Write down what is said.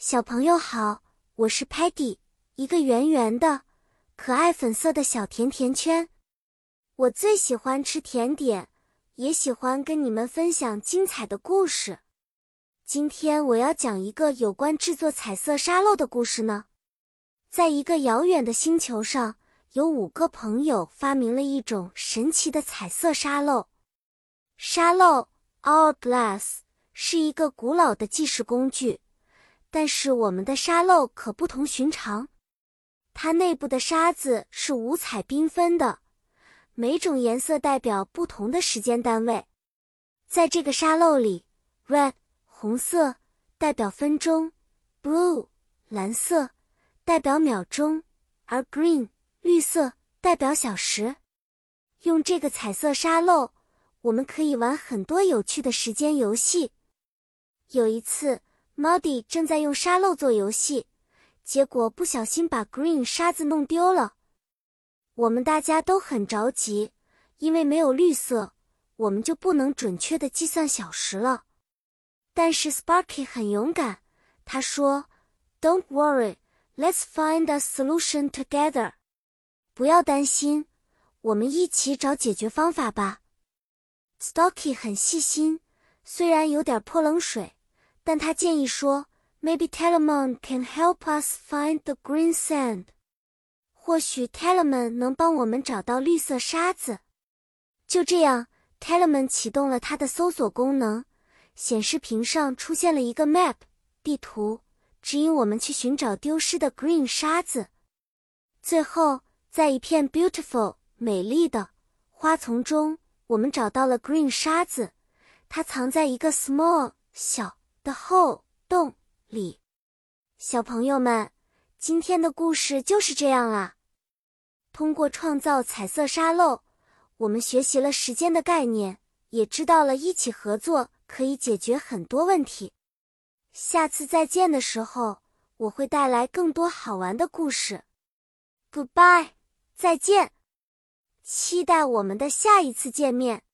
小朋友好，我是 Patty，一个圆圆的、可爱粉色的小甜甜圈。我最喜欢吃甜点，也喜欢跟你们分享精彩的故事。今天我要讲一个有关制作彩色沙漏的故事呢。在一个遥远的星球上，有五个朋友发明了一种神奇的彩色沙漏。沙漏 （hourglass） 是一个古老的计时工具。但是我们的沙漏可不同寻常，它内部的沙子是五彩缤纷的，每种颜色代表不同的时间单位。在这个沙漏里，red 红色代表分钟，blue 蓝色代表秒钟，而 green 绿色代表小时。用这个彩色沙漏，我们可以玩很多有趣的时间游戏。有一次。Muddy 正在用沙漏做游戏，结果不小心把 Green 沙子弄丢了。我们大家都很着急，因为没有绿色，我们就不能准确的计算小时了。但是 Sparky 很勇敢，他说：“Don't worry, let's find a solution together。”不要担心，我们一起找解决方法吧。Stocky 很细心，虽然有点泼冷水。但他建议说，Maybe Telemon can help us find the green sand。或许 Telemon 能帮我们找到绿色沙子。就这样，Telemon 启动了它的搜索功能，显示屏上出现了一个 map 地图，指引我们去寻找丢失的 green 沙子。最后，在一片 beautiful 美丽的花丛中，我们找到了 green 沙子，它藏在一个 small 小。的后洞里，小朋友们，今天的故事就是这样啦。通过创造彩色沙漏，我们学习了时间的概念，也知道了一起合作可以解决很多问题。下次再见的时候，我会带来更多好玩的故事。Goodbye，再见，期待我们的下一次见面。